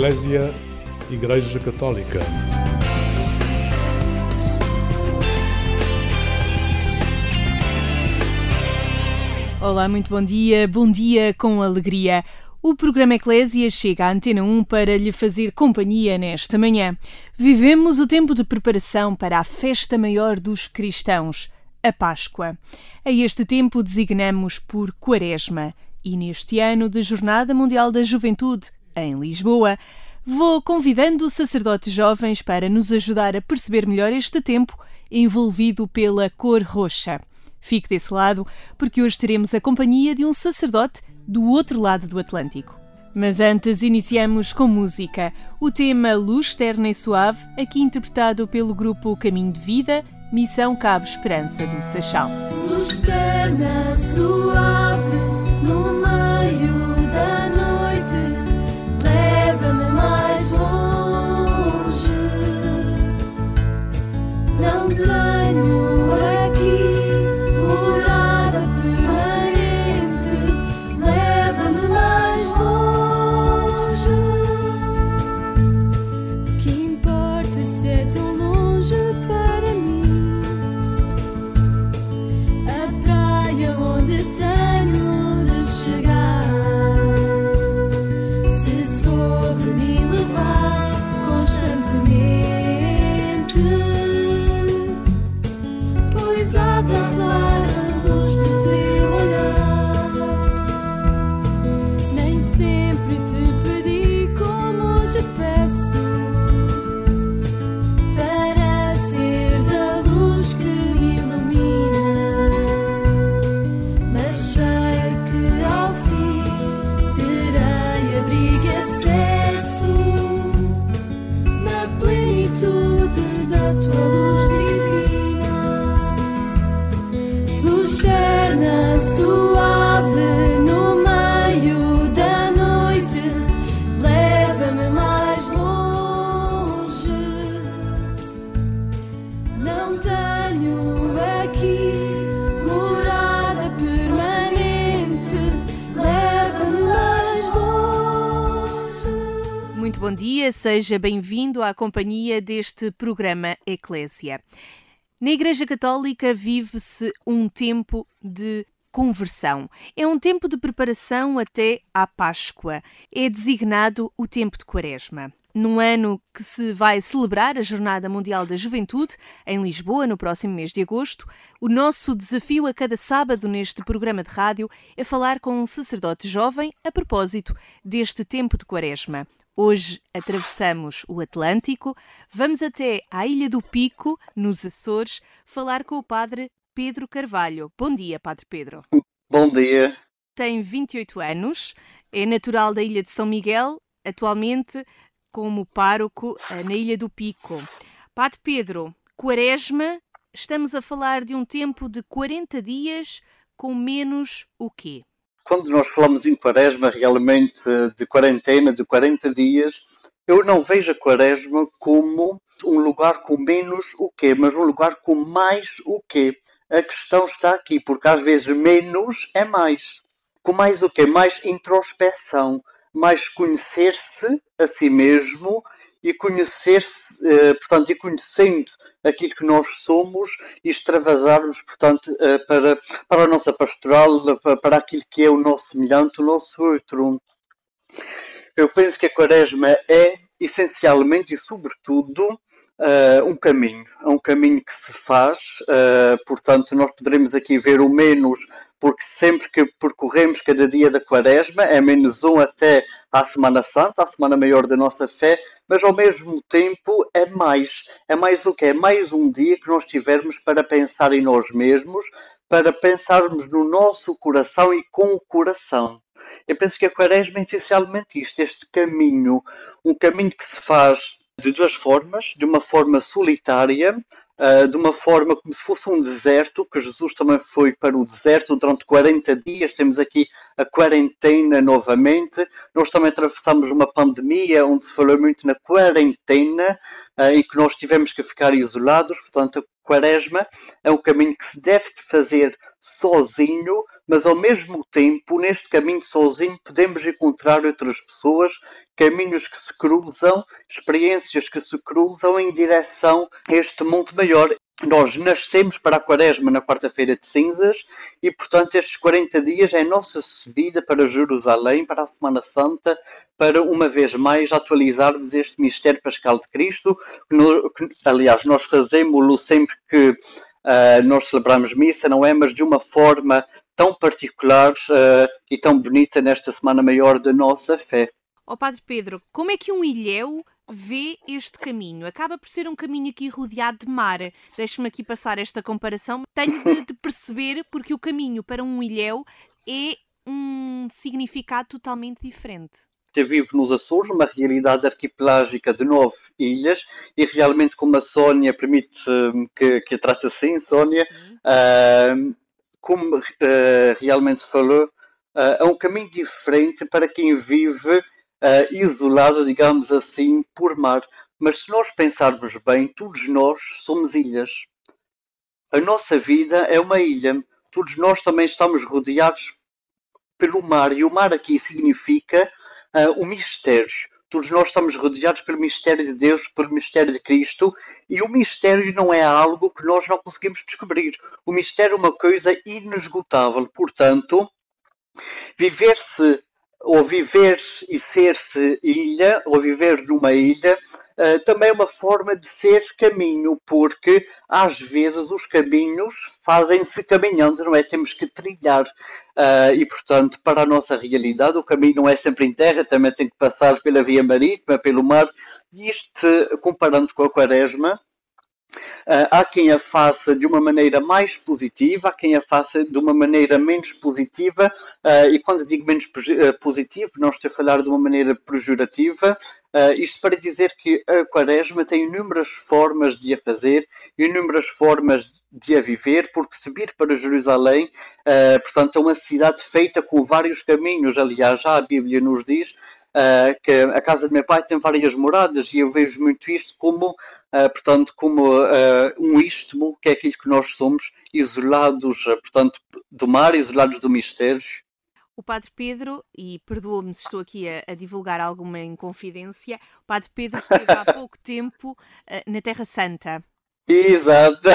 Eclésia Igreja Católica. Olá, muito bom dia, bom dia com alegria. O programa Eclésia chega à Antena 1 para lhe fazer companhia nesta manhã. Vivemos o tempo de preparação para a festa maior dos cristãos, a Páscoa. A este tempo designamos por Quaresma e neste ano de Jornada Mundial da Juventude, em Lisboa, vou convidando sacerdotes jovens para nos ajudar a perceber melhor este tempo envolvido pela cor roxa. Fique desse lado, porque hoje teremos a companhia de um sacerdote do outro lado do Atlântico. Mas antes iniciamos com música. O tema Luz Terna e Suave, aqui interpretado pelo grupo Caminho de Vida, Missão Cabo Esperança do Seixal. Luz terna, suave, seja bem-vindo à companhia deste programa Eclésia. Na Igreja Católica vive-se um tempo de conversão. É um tempo de preparação até à Páscoa. É designado o tempo de Quaresma. Num ano que se vai celebrar a Jornada Mundial da Juventude, em Lisboa, no próximo mês de agosto, o nosso desafio a cada sábado neste programa de rádio é falar com um sacerdote jovem a propósito deste tempo de Quaresma. Hoje atravessamos o Atlântico, vamos até à Ilha do Pico, nos Açores, falar com o padre Pedro Carvalho. Bom dia, Padre Pedro. Bom dia. Tem 28 anos, é natural da Ilha de São Miguel, atualmente como pároco eh, na Ilha do Pico. Padre Pedro, Quaresma, estamos a falar de um tempo de 40 dias com menos o quê? Quando nós falamos em quaresma, realmente de quarentena, de 40 dias, eu não vejo a quaresma como um lugar com menos o quê, mas um lugar com mais o quê. A questão está aqui, porque às vezes menos é mais. Com mais o quê? Mais introspeção, mais conhecer-se a si mesmo e conhecer-se, eh, portanto, e conhecendo aquilo que nós somos e extravasarmos, portanto, eh, para, para a nossa pastoral, para, aquilo que é o nosso semelhante, o nosso outro. Eu penso que a quaresma é, essencialmente e sobretudo, eh, um caminho. É um caminho que se faz, eh, portanto, nós poderemos aqui ver o menos, porque sempre que percorremos cada dia da quaresma, é menos um até à Semana Santa, à Semana Maior da nossa fé, mas ao mesmo tempo é mais. É mais o que? É mais um dia que nós tivermos para pensar em nós mesmos, para pensarmos no nosso coração e com o coração. Eu penso que a quaresma é essencialmente isto, este caminho, um caminho que se faz de duas formas, de uma forma solitária, uh, de uma forma como se fosse um deserto, que Jesus também foi para o deserto durante 40 dias, temos aqui a quarentena novamente, nós também atravessamos uma pandemia onde se falou muito na quarentena, uh, em que nós tivemos que ficar isolados, portanto a quaresma é um caminho que se deve fazer sozinho, mas ao mesmo tempo, neste caminho sozinho, podemos encontrar outras pessoas caminhos que se cruzam, experiências que se cruzam em direção a este mundo maior. Nós nascemos para a quaresma na quarta-feira de cinzas e, portanto, estes 40 dias é a nossa subida para Jerusalém, para a Semana Santa, para uma vez mais atualizarmos este mistério pascal de Cristo, que, no, que aliás, nós fazemos-lo sempre que uh, nós celebramos missa, não é? Mas de uma forma tão particular uh, e tão bonita nesta Semana Maior da nossa fé. Ó oh, Padre Pedro, como é que um ilhéu vê este caminho? Acaba por ser um caminho aqui rodeado de mar. Deixe-me aqui passar esta comparação. Tenho de, de perceber porque o caminho para um ilhéu é um significado totalmente diferente vive nos Açores, uma realidade arquipelágica de nove ilhas, e realmente, como a Sónia permite que, que a trate assim, Sónia, uh, como uh, realmente falou, uh, é um caminho diferente para quem vive isolado, digamos assim, por mar. Mas se nós pensarmos bem, todos nós somos ilhas. A nossa vida é uma ilha. Todos nós também estamos rodeados pelo mar, e o mar aqui significa uh, o mistério. Todos nós estamos rodeados pelo mistério de Deus, pelo mistério de Cristo, e o mistério não é algo que nós não conseguimos descobrir. O mistério é uma coisa inesgotável. Portanto, viver-se ou viver e ser-se ilha, ou viver numa ilha, uh, também é uma forma de ser caminho, porque às vezes os caminhos fazem-se caminhando, não é? Temos que trilhar. Uh, e, portanto, para a nossa realidade, o caminho não é sempre em terra, também tem que passar pela via marítima, pelo mar. E isto, comparando com a quaresma, há quem a faça de uma maneira mais positiva, há quem a faça de uma maneira menos positiva, uh, e quando digo menos positivo, não estou a falar de uma maneira pejorativa, isto para dizer que a Quaresma tem inúmeras formas de a fazer, inúmeras formas de a viver, porque subir para Jerusalém, portanto, é uma cidade feita com vários caminhos. Aliás, já a Bíblia nos diz uh, que a casa de meu pai tem várias moradas e eu vejo muito isto como, portanto, como um istmo, que é aquilo que nós somos, isolados, portanto, do mar, isolados do mistério. O Padre Pedro, e perdoa-me se estou aqui a, a, divulgar alguma inconfidência, o Padre Pedro esteve há pouco tempo uh, na Terra Santa. Exato.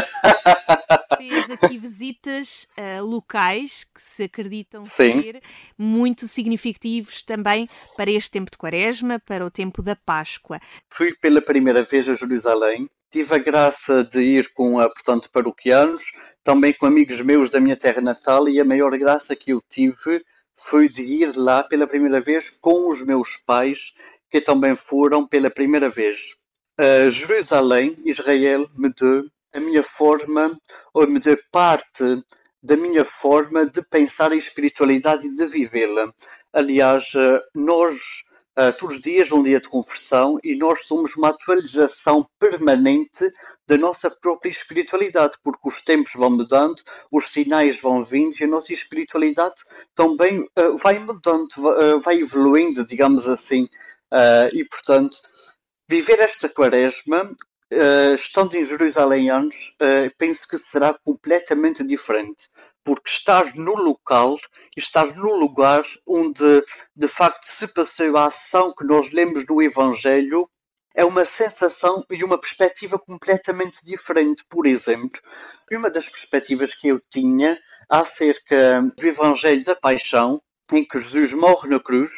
Fez aqui visitas uh, locais que se acreditam Sim. ser muito significativos também para este tempo de Quaresma, para o tempo da Páscoa. Fui pela primeira vez a Jerusalém. Tive a graça de ir com, a, portanto, paroquianos, também com amigos meus da minha terra natal, e a maior graça que eu tive foi de ir lá pela primeira vez com os meus pais, que também foram pela primeira vez. Jerusalém, Israel, me deu a minha forma, ou me deu parte da minha forma de pensar a espiritualidade e de vivê-la. Aliás, uh, nós uh, todos os dias um dia de conversão e nós somos uma atualização permanente da nossa própria espiritualidade, porque os tempos vão mudando, os sinais vão vindo e a nossa espiritualidade também uh, vai mudando, vai evoluindo, digamos assim. e, portanto, viver esta quaresma Uh, estando em Jerusalém antes, uh, penso que será completamente diferente porque estar no local estar no lugar onde de facto se passou a ação que nós lemos do Evangelho é uma sensação e uma perspectiva completamente diferente. Por exemplo, uma das perspectivas que eu tinha acerca do Evangelho da Paixão, em que Jesus morre na cruz,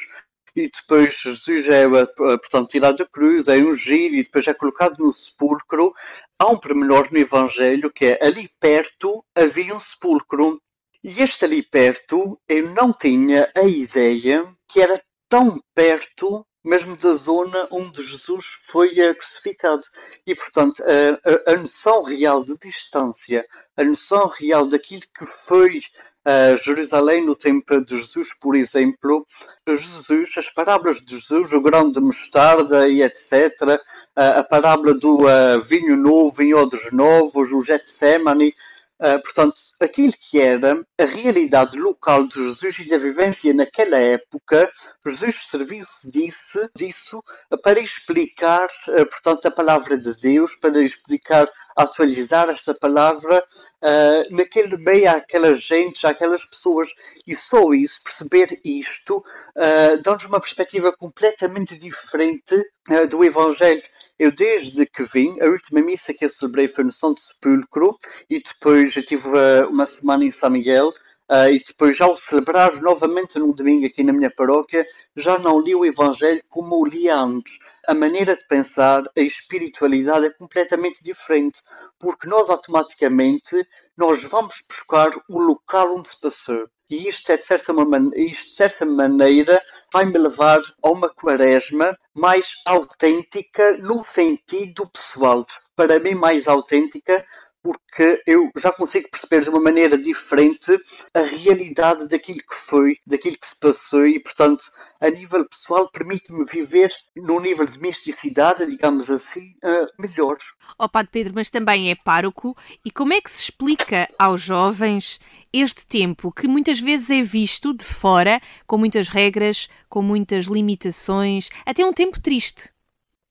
e depois Jesus é, portanto, tirado da cruz, é ungido e depois é colocado no sepulcro. Há um pormenor no Evangelho que é ali perto havia um sepulcro. E este ali perto eu não tinha a ideia que era tão perto mesmo da zona onde Jesus foi crucificado. E, portanto, a, a, a noção real de distância, a noção real daquilo que foi uh, Jerusalém no tempo de Jesus, por exemplo, Jesus, as parábolas de Jesus, o grão de mostarda e etc., a parábola do uh, vinho novo em odres novos, o Getsemane, Uh, portanto, aquilo que era a realidade local de Jesus e da vivência naquela época, Jesus serviu-se disso, disso para explicar, uh, portanto, a palavra de Deus, para explicar, atualizar esta palavra uh, naquele meio àquelas gentes, àquelas pessoas. E só isso, perceber isto, dá-nos uma perspectiva completamente diferente do Evangelho. Eu, desde que vim, a última missa que eu celebrei foi no Santo Sepulcro e depois eu tive uh, uma semana em São Miguel uh, e depois, ao celebrar novamente no domingo aqui na minha paróquia, já não li o Evangelho como o li antes. A maneira de pensar, a espiritualidade é completamente diferente, porque nós automaticamente nós vamos buscar o local onde se passou. E isto, é de certa, isto, de certa maneira, vai-me levar a uma quaresma mais autêntica no sentido pessoal. Para mim, mais autêntica, porque eu já consigo perceber de uma maneira diferente a realidade daquilo que foi, daquilo que se passou e, portanto, a nível pessoal, permite-me viver num nível de misticidade, digamos assim, uh, melhor. Oh, Padre Pedro, mas também é pároco. E como é que se explica aos jovens este tempo que muitas vezes é visto de fora, com muitas regras, com muitas limitações, até um tempo triste?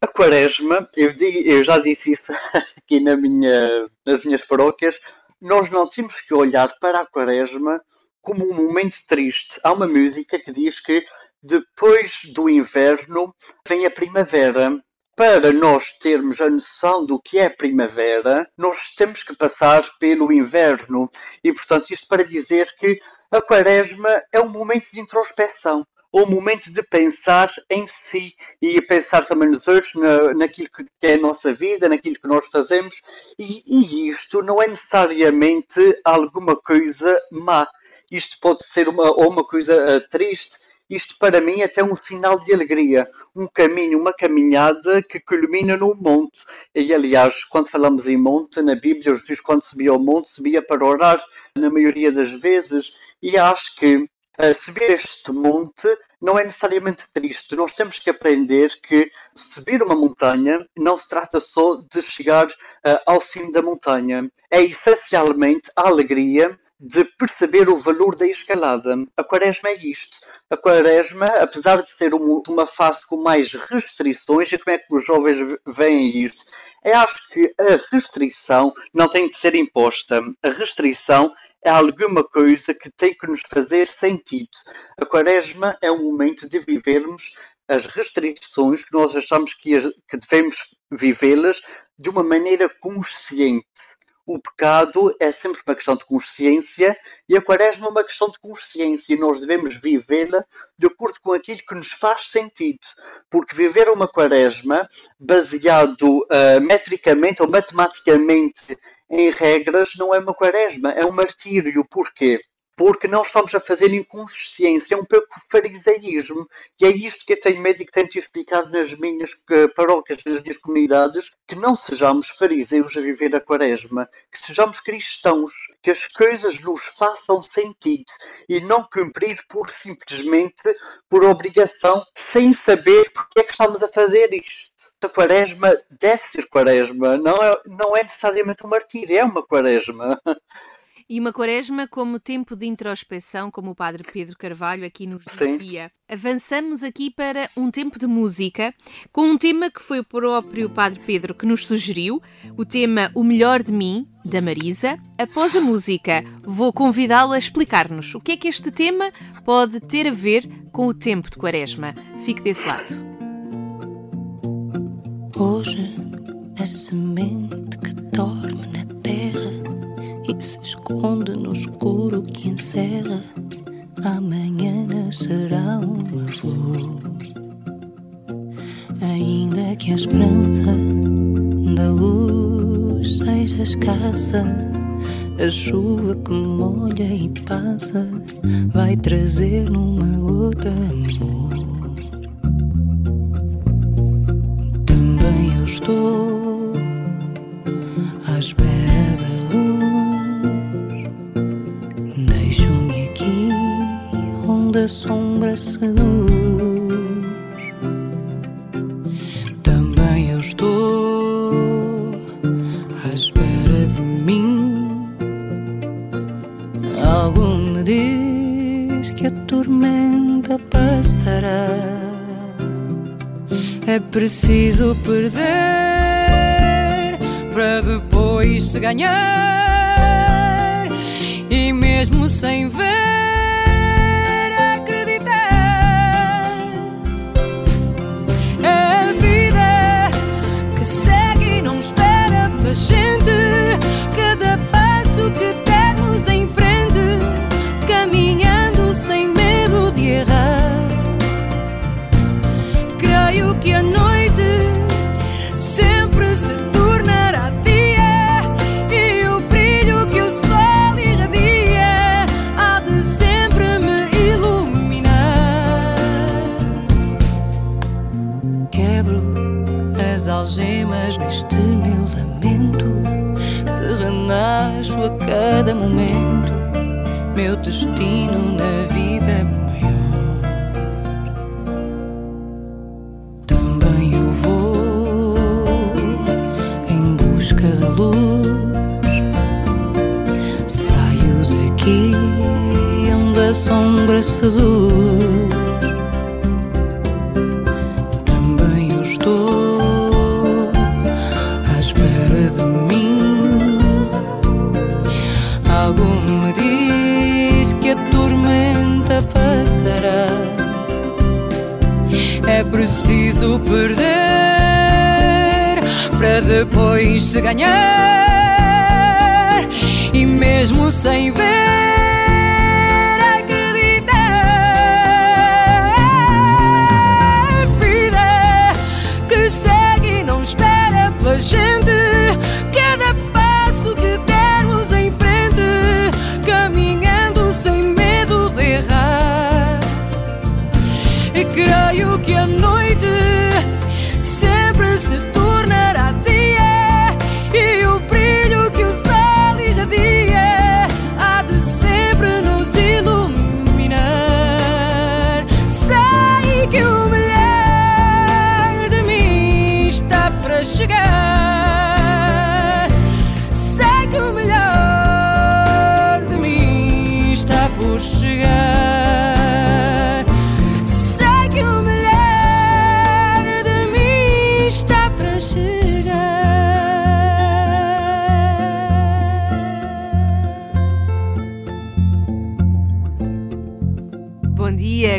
A quaresma, eu, eu já disse isso aqui na minha, nas minhas paróquias, nós não temos que olhar para a quaresma como um momento triste. Há uma música que diz que depois do inverno vem a primavera. Para nós termos a noção do que é primavera, nós temos que passar pelo inverno. E, portanto, isto para dizer que a quaresma é um momento de introspeção o momento de pensar em si e pensar também nos outros, na, naquilo que é a nossa vida, naquilo que nós fazemos. E, e isto não é necessariamente alguma coisa má. Isto pode ser uma, ou uma coisa uh, triste. Isto para mim é até um sinal de alegria, um caminho, uma caminhada que culmina no monte. E aliás, quando falamos em monte na Bíblia, Jesus quando subia ao monte subia para orar na maioria das vezes. E acho que uh, subir este monte não é necessariamente triste. Nós temos que aprender que subir uma montanha não se trata só de chegar uh, ao cimo da montanha. É essencialmente a alegria de perceber o valor da escalada. A quaresma é isto. A quaresma, apesar de ser uma fase com mais restrições, e como é que os jovens veem isto? Eu acho que a restrição não tem de ser imposta. A restrição é alguma coisa que tem que nos fazer sentido. A quaresma é um momento de vivermos as restrições que nós achamos que, que devemos vivê-las de uma maneira consciente. O pecado é sempre uma questão de consciência e a quaresma é uma questão de consciência e nós devemos vivê-la de acordo com aquilo que nos faz sentido. Porque viver uma quaresma baseado uh, metricamente ou matematicamente em regras, não é uma quaresma, é um martírio. Porquê? Porque não estamos a fazer inconsciência, é um pouco farisaísmo. E é isto que eu tenho medo e que tento explicar nas minhas uh, paróquias, nas minhas comunidades, que não sejamos fariseus a viver a quaresma, que sejamos cristãos, que as coisas nos façam sentido e não cumprir por simplesmente por obrigação, sem saber porque é que estamos a fazer isto a quaresma deve ser quaresma, não é, não é necessariamente um martírio, é uma quaresma. E uma quaresma como tempo de introspeção, como o Padre Pedro Carvalho aqui nos dizia. Avançamos aqui para um tempo de música, com um tema que foi o próprio Padre Pedro que nos sugeriu, o tema O Melhor de Mim, da Marisa. Após a música, vou convidá-lo a explicar-nos o que é que este tema pode ter a ver com o tempo de quaresma. Fique desse lado. Hoje é semente que dorme na terra e se esconde no escuro que encerra. Amanhã nascerá uma flor. Ainda que a esperança da luz seja escassa, a chuva que molha e passa vai trazer numa gota amor. Preciso perder para depois se ganhar. E mesmo sem ver. Destino na vida é maior. Também eu vou em busca da luz. Saio daqui onde a sombra seduz. Depois se ganhar. E mesmo sem ver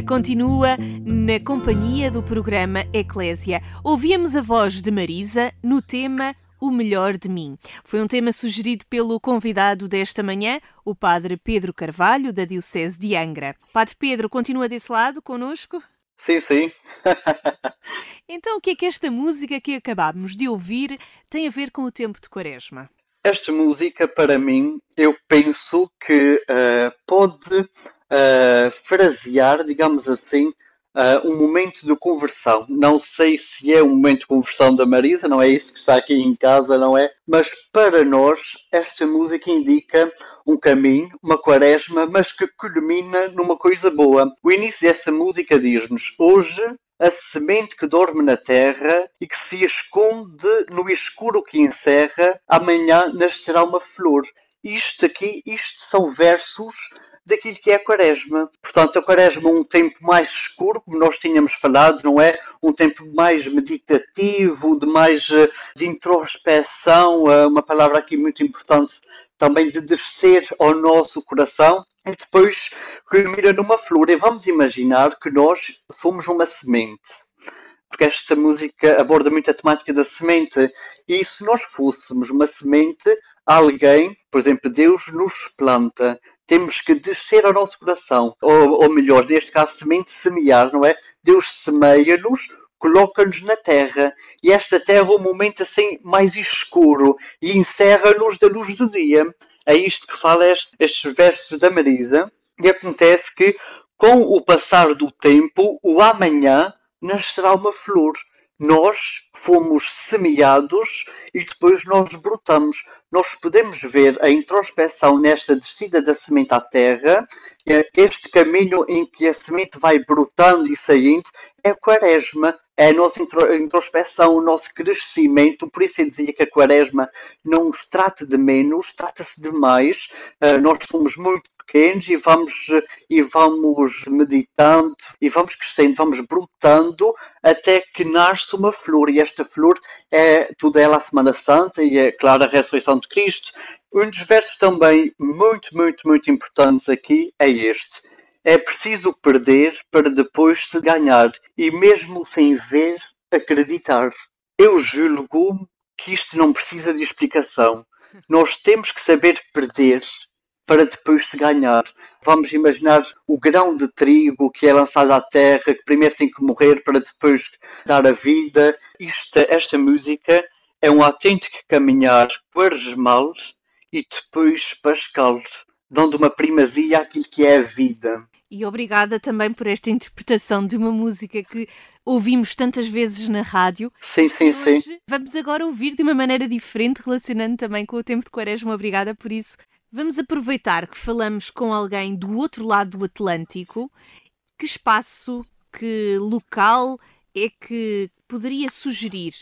continua na companhia do programa Eclésia. Ouvíamos a voz de Marisa no tema O Melhor de Mim. Foi um tema sugerido pelo convidado desta manhã, o Padre Pedro Carvalho, da Diocese de Angra. Padre Pedro, continua desse lado conosco? Sim, sim. então, o que é que esta música que acabámos de ouvir tem a ver com o tempo de Quaresma? Esta música, para mim, eu penso que uh, frasear, digamos assim, uh, um momento de conversão. Não sei se é um momento de conversão da Marisa, não é isso que está aqui em casa, não é? Mas para nós, esta música indica um caminho, uma quaresma, mas que culmina numa coisa boa. O início dessa música diz-nos: Hoje a semente que dorme na terra e que se esconde no escuro que encerra, amanhã nascerá uma flor. Isto aqui, isto são versos daquilo que é a quaresma. Portanto, a quaresma é um tempo mais escuro, como nós tínhamos falado, não é? Um tempo mais meditativo, de mais eh, de introspeção, eh, uma palavra aqui muito importante também de descer ao nosso coração e depois culmina numa flor. E vamos imaginar que nós somos uma semente. Porque esta música aborda muito a temática da semente. E se nós fôssemos uma semente, alguém, por exemplo, Deus nos planta, temos que descer ao nosso coração, ou, ou melhor, neste caso, semente semear, não é? Deus semeia-nos, coloca-nos na terra, e esta terra é um momento assim mais escuro, e encerra-nos da luz do dia. É isto que fala este, estes versos da Marisa, e acontece que, com o passar do tempo, o amanhã nascerá uma flor nós fomos semeados e depois nós brotamos. Nós podemos ver a introspeção nesta descida da semente à terra, este caminho em que a semente vai brotando e saindo, é a quaresma, é a nossa introspeção, o nosso crescimento. Por isso eu dizia que a quaresma não se trata de menos, trata-se de mais. Uh, nós somos muito pequenos e vamos, e vamos meditando e vamos crescendo, vamos brotando até que nasce uma flor. E esta flor é toda ela a Semana Santa e é, claro, a ressurreição de Cristo. Um dos versos também muito, muito, muito importantes aqui é este é preciso perder para depois se ganhar, e mesmo sem ver, acreditar. Eu julgo que isto não precisa de explicação. Nós temos que saber perder para depois se ganhar. Vamos imaginar o grão de trigo que é lançado à terra, que primeiro tem que morrer para depois dar a vida. Esta, esta música é um autêntico caminhar quaresmal e depois pascal, dando uma primazia àquilo que é a vida e obrigada também por esta interpretação de uma música que ouvimos tantas vezes na rádio. Sim, sim, sim. Vamos agora ouvir de uma maneira diferente, relacionando também com o tempo de Quaresma. Obrigada por isso. Vamos aproveitar que falamos com alguém do outro lado do Atlântico. Que espaço, que local é que poderia sugerir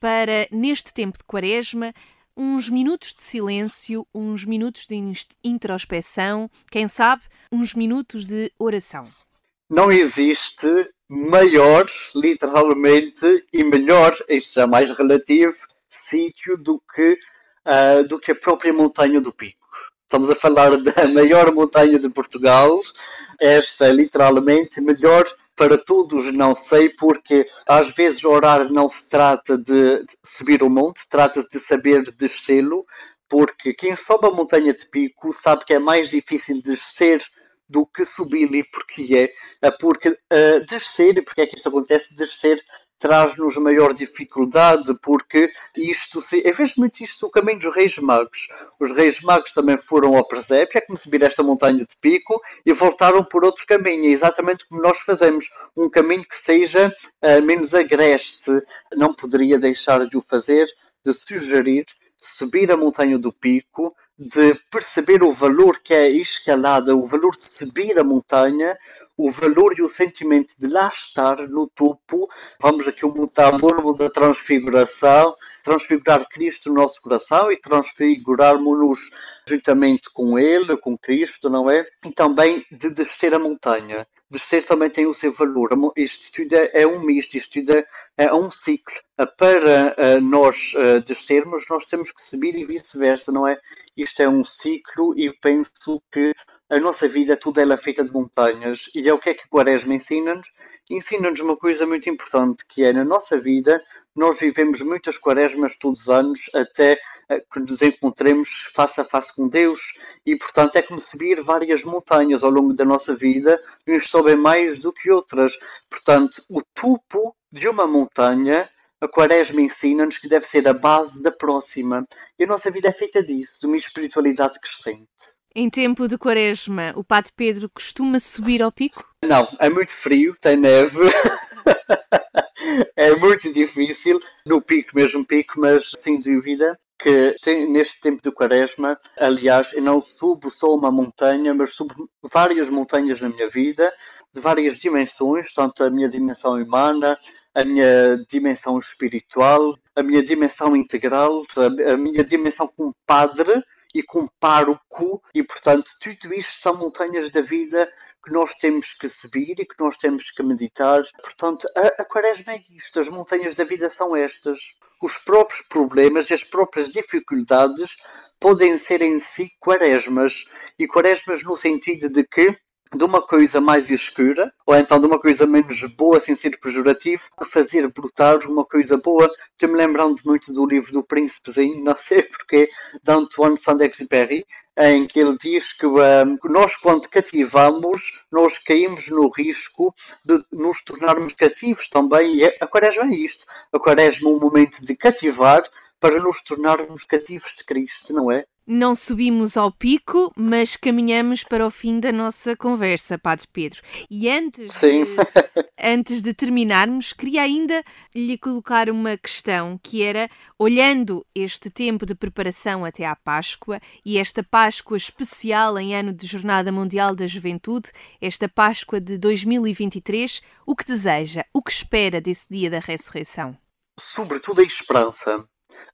para, neste tempo de Quaresma, uns minutos de silêncio, uns minutos de introspeção, quem sabe, uns minutos de oração. Não existe maior, literalmente, e melhor, isto é mais relativo, sítio do que, uh, do que a própria Montanha do Pico. Estamos a falar da maior montanha de Portugal. Esta, literalmente, melhor para todos, não sei, porque às vezes orar não se trata de subir o monte, trata-se de saber descê-lo, porque quem sobe a montanha de pico sabe que é mais difícil descer do que subir-lhe, porque é, porque uh, descer, porque é que isto acontece, descer traz-nos maior dificuldade, porque isto, se, vejo muito isto o caminho dos Reis Magos. Os Reis Magos também foram ao presépio, é como subir esta montanha de pico e voltaram por outro caminho. É exatamente como nós fazemos, um caminho que seja uh, menos agreste. Não poderia deixar de o fazer, de sugerir subir a montanha do pico, de perceber o valor que é a escalada, o valor de subir a montanha, o valor e o sentimento de lá estar no topo. Vamos aqui o metamorfo da transfiguração, transfigurar Cristo no nosso coração e transfigurarmos-nos juntamente com Ele, com Cristo, não é? E também de descer a montanha. Descer também tem o seu valor. Isto tudo é um misto, isto tudo é, é um ciclo. Para eh, nós eh, descermos, nós temos que subir e vice-versa, não é? Isto é um ciclo e penso que a nossa vida, tudo ela é feita de montanhas. E é o que é que Quaresma ensina-nos? Ensina-nos uma coisa muito importante, que é na nossa vida, nós vivemos muitas quaresmas todos os anos, até eh, que nos encontremos face a face com Deus. E, portanto, é como subir várias montanhas ao longo da nossa vida, uns sobem mais do que outras. Portanto, o topo de uma montanha a Quaresma ensina-nos que deve ser a base da próxima. E a nossa vida é feita disso, de uma espiritualidade crescente. Em tempo de quaresma, o Padre Pedro costuma subir ao pico? Não, é muito frio, tem neve. é muito difícil, no pico mesmo pico, mas sem dúvida que neste tempo de quaresma, aliás, eu não subo só uma montanha, mas subo várias montanhas na minha vida, de várias dimensões, tanto a minha dimensão humana, a minha dimensão espiritual, a minha dimensão integral, a minha dimensão como padre, e com pároco, e portanto tudo isto são montanhas da vida que nós temos que subir e que nós temos que meditar. Portanto, a, a quaresma é isto, as montanhas da vida são estas. Os próprios problemas e as próprias dificuldades podem ser em si quaresmas, e quaresmas no sentido de que de uma coisa mais escura, ou então de uma coisa menos boa, sem ser pejorativo, a fazer brotar uma coisa boa. Estou-me lembrando muito do livro do Príncipezinho, não sei porquê, de Antoine Saint-Exupéry, em que ele diz que um, nós, quando cativamos, nós caímos no risco de nos tornarmos cativos também. E a quaresma é isto. A quaresma é um momento de cativar para nos tornarmos cativos de Cristo, não é? Não subimos ao pico, mas caminhamos para o fim da nossa conversa, Padre Pedro. E antes Sim. de, antes de terminarmos, queria ainda lhe colocar uma questão, que era, olhando este tempo de preparação até à Páscoa e esta Páscoa especial em ano de Jornada Mundial da Juventude, esta Páscoa de 2023, o que deseja, o que espera desse dia da ressurreição? Sobretudo a esperança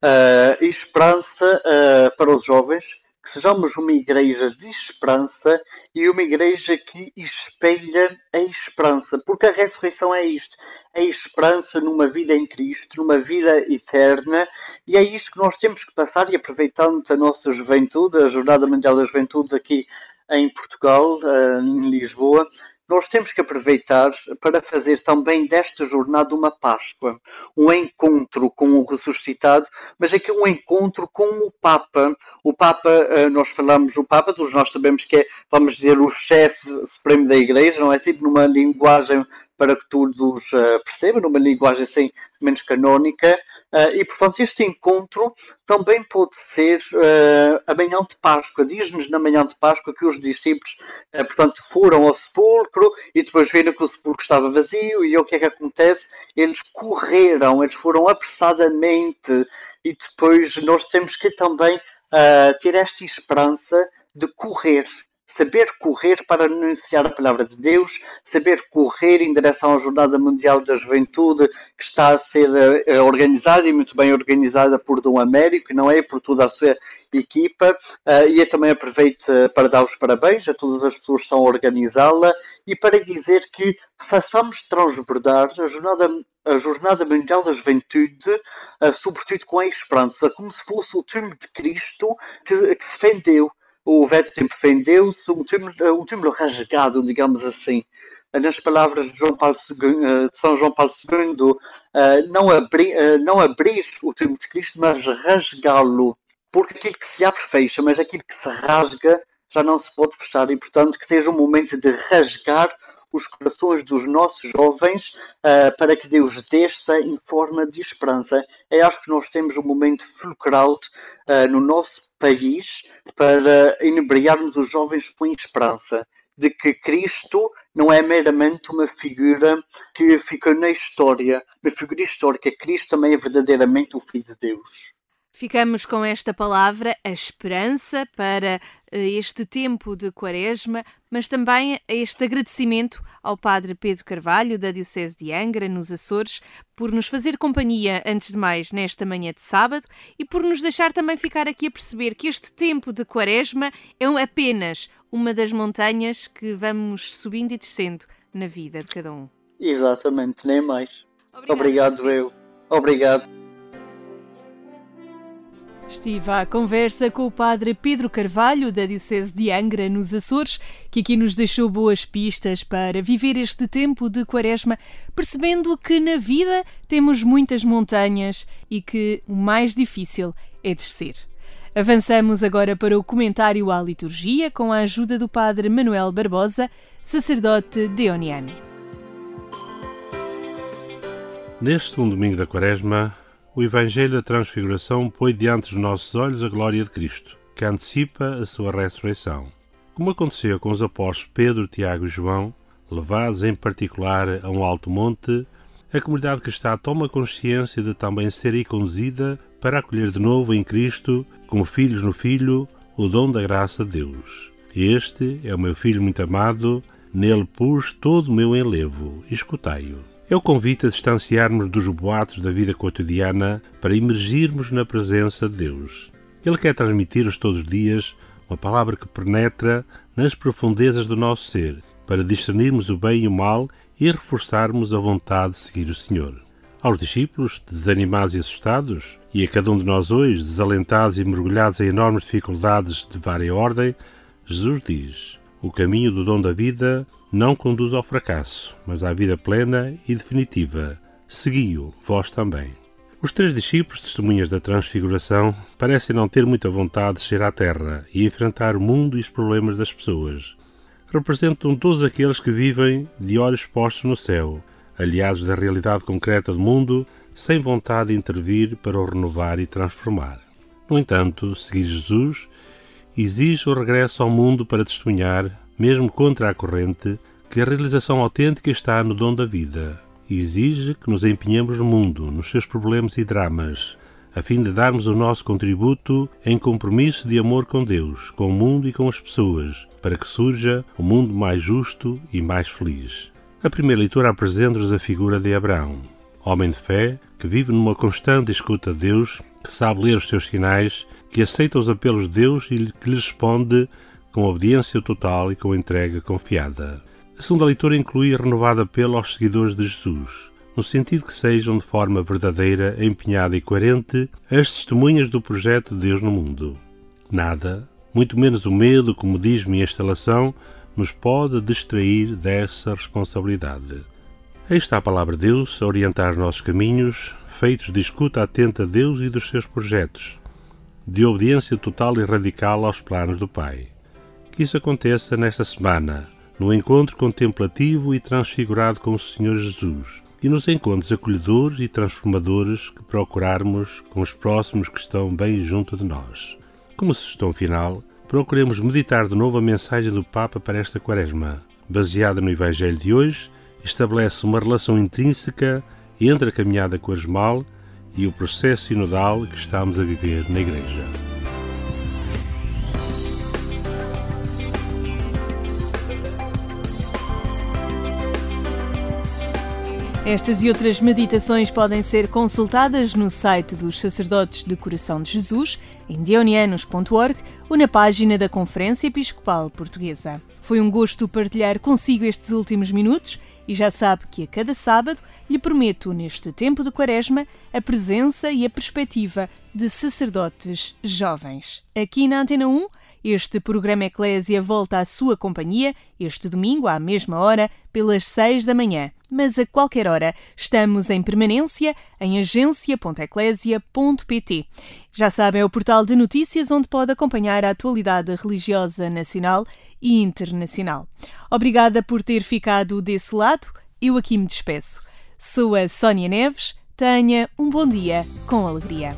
uh, esperança uh, para os jovens, que sejamos uma igreja de esperança e uma igreja que espelha a esperança, porque a ressurreição é isto, é esperança numa vida em Cristo, numa vida eterna, e é isto que nós temos que passar, e aproveitando a nossa juventude, a Jornada Mundial da Juventude aqui em Portugal, uh, em Lisboa, nós temos que aproveitar para fazer também desta jornada uma Páscoa, um encontro com o ressuscitado, mas aqui um encontro com o Papa. O Papa, eh, nós falamos, o Papa, todos nós sabemos que é, vamos dizer, o chefe supremo da Igreja, não é? Sempre numa linguagem para que todos uh, percebam, numa linguagem assim menos canónica, uh, e portanto este encontro também pode ser uh, a manhã de Páscoa. Diz-nos na manhã de Páscoa que os discípulos, portanto, foram ao sepulcro e depois viram que o sepulcro estava vazio, e o que é que acontece? Eles correram, eles foram apressadamente, e depois nós temos que também ter esta esperança de correr saber correr para anunciar a palavra de Deus, saber correr em direção à Jornada Mundial da Juventude, que está a ser uh, organizada e muito bem organizada por Dom Américo, não é? Por toda a sua equipa. Uh, e eu também aproveito para dar os parabéns a todas as pessoas que estão a organizá-la e para dizer que façamos transbordar a Jornada a Jornada Mundial da Juventude, sobretudo com a esperança, como se fosse o túmulo de Cristo que, que se fendeu o velho tempo fendeu-se, um túmulo, um túmulo rasgado, digamos assim. Nas palavras de, João Paulo II, eh, de São João Paulo II, eh, não abrir, eh, não abrir o túmulo de Cristo, mas rasgá-lo. Porque aquilo que se abre fecha, mas aquilo que se rasga já não se pode fechar. E, portanto, que seja um momento de rasgar os corações dos nossos jovens uh, para que Deus desça em forma de esperança. Eu acho que nós temos um momento fulcral uh, no nosso país para inebriarmos os jovens com esperança de que Cristo não é meramente uma figura que ficou na história, uma figura histórica. Cristo também é verdadeiramente o Filho de Deus. Ficamos com esta palavra, a esperança, para eh, este tempo de Quaresma, mas também este agradecimento ao Padre Pedro Carvalho, da Diocese de Angra, nos Açores, por nos fazer companhia, antes de mais, nesta manhã de sábado e por nos deixar também ficar aqui a perceber que este tempo de Quaresma é apenas uma das montanhas que vamos subindo e descendo na vida de cada um. Exatamente, nem mais. Obrigado, Obrigado eu. Obrigado. Estive à conversa com o padre Pedro Carvalho, da Diocese de Angra, nos Açores, que aqui nos deixou boas pistas para viver este tempo de Quaresma, percebendo que na vida temos muitas montanhas e que o mais difícil é descer. Avançamos agora para o comentário à liturgia com a ajuda do padre Manuel Barbosa, sacerdote deoniano. Neste segundo domingo da Quaresma, o Evangelho da Transfiguração põe diante dos nossos olhos a glória de Cristo, que antecipa a sua ressurreição. Como aconteceu com os apóstolos Pedro, Tiago e João, levados em particular a um alto monte, a comunidade cristã toma consciência de também ser conduzida para acolher de novo em Cristo, como filhos no Filho, o dom da graça de Deus. Este é o meu Filho muito amado, nele pus todo o meu enlevo, escutai-o. É o convite a distanciarmos dos boatos da vida cotidiana para emergirmos na presença de Deus. Ele quer transmitir-nos todos os dias uma palavra que penetra nas profundezas do nosso ser, para discernirmos o bem e o mal e reforçarmos a vontade de seguir o Senhor. Aos discípulos, desanimados e assustados, e a cada um de nós hoje, desalentados e mergulhados em enormes dificuldades de vária ordem, Jesus diz: O caminho do dom da vida não conduz ao fracasso, mas à vida plena e definitiva. Segui-o, vós também. Os três discípulos, testemunhas da Transfiguração, parecem não ter muita vontade de chegar à Terra e enfrentar o mundo e os problemas das pessoas. Representam todos aqueles que vivem de olhos postos no céu, aliados da realidade concreta do mundo, sem vontade de intervir para o renovar e transformar. No entanto, seguir Jesus exige o regresso ao mundo para testemunhar, mesmo contra a corrente, que a realização autêntica está no dom da vida. Exige que nos empenhemos no mundo, nos seus problemas e dramas, a fim de darmos o nosso contributo em compromisso de amor com Deus, com o mundo e com as pessoas, para que surja um mundo mais justo e mais feliz. A primeira leitura apresenta-nos a figura de Abraão, homem de fé que vive numa constante escuta de Deus, que sabe ler os seus sinais, que aceita os apelos de Deus e que lhe responde com obediência total e com entrega confiada. A segunda leitura inclui a renovado apelo aos seguidores de Jesus, no sentido que sejam de forma verdadeira, empenhada e coerente as testemunhas do projeto de Deus no mundo. Nada, muito menos o medo, comodismo e a instalação, nos pode distrair dessa responsabilidade. Aí está a palavra de Deus a orientar os nossos caminhos, feitos de escuta atenta a Deus e dos seus projetos, de obediência total e radical aos planos do Pai. Que isso aconteça nesta semana, no encontro contemplativo e transfigurado com o Senhor Jesus e nos encontros acolhedores e transformadores que procurarmos com os próximos que estão bem junto de nós. Como sugestão final, procuremos meditar de novo a mensagem do Papa para esta quaresma. Baseada no Evangelho de hoje, estabelece uma relação intrínseca entre a caminhada quaresmal e o processo sinodal que estamos a viver na Igreja. Estas e outras meditações podem ser consultadas no site dos Sacerdotes de Coração de Jesus, em dionianos.org ou na página da Conferência Episcopal Portuguesa. Foi um gosto partilhar consigo estes últimos minutos e já sabe que a cada sábado lhe prometo, neste tempo de Quaresma, a presença e a perspectiva de sacerdotes jovens. Aqui na Antena 1, este programa Eclésia volta à sua companhia este domingo à mesma hora, pelas 6 da manhã. Mas a qualquer hora estamos em permanência em agência.eclésia.pt. Já sabem, é o portal de notícias onde pode acompanhar a atualidade religiosa nacional e internacional. Obrigada por ter ficado desse lado. Eu aqui me despeço. Sou a Sónia Neves. Tenha um bom dia com alegria.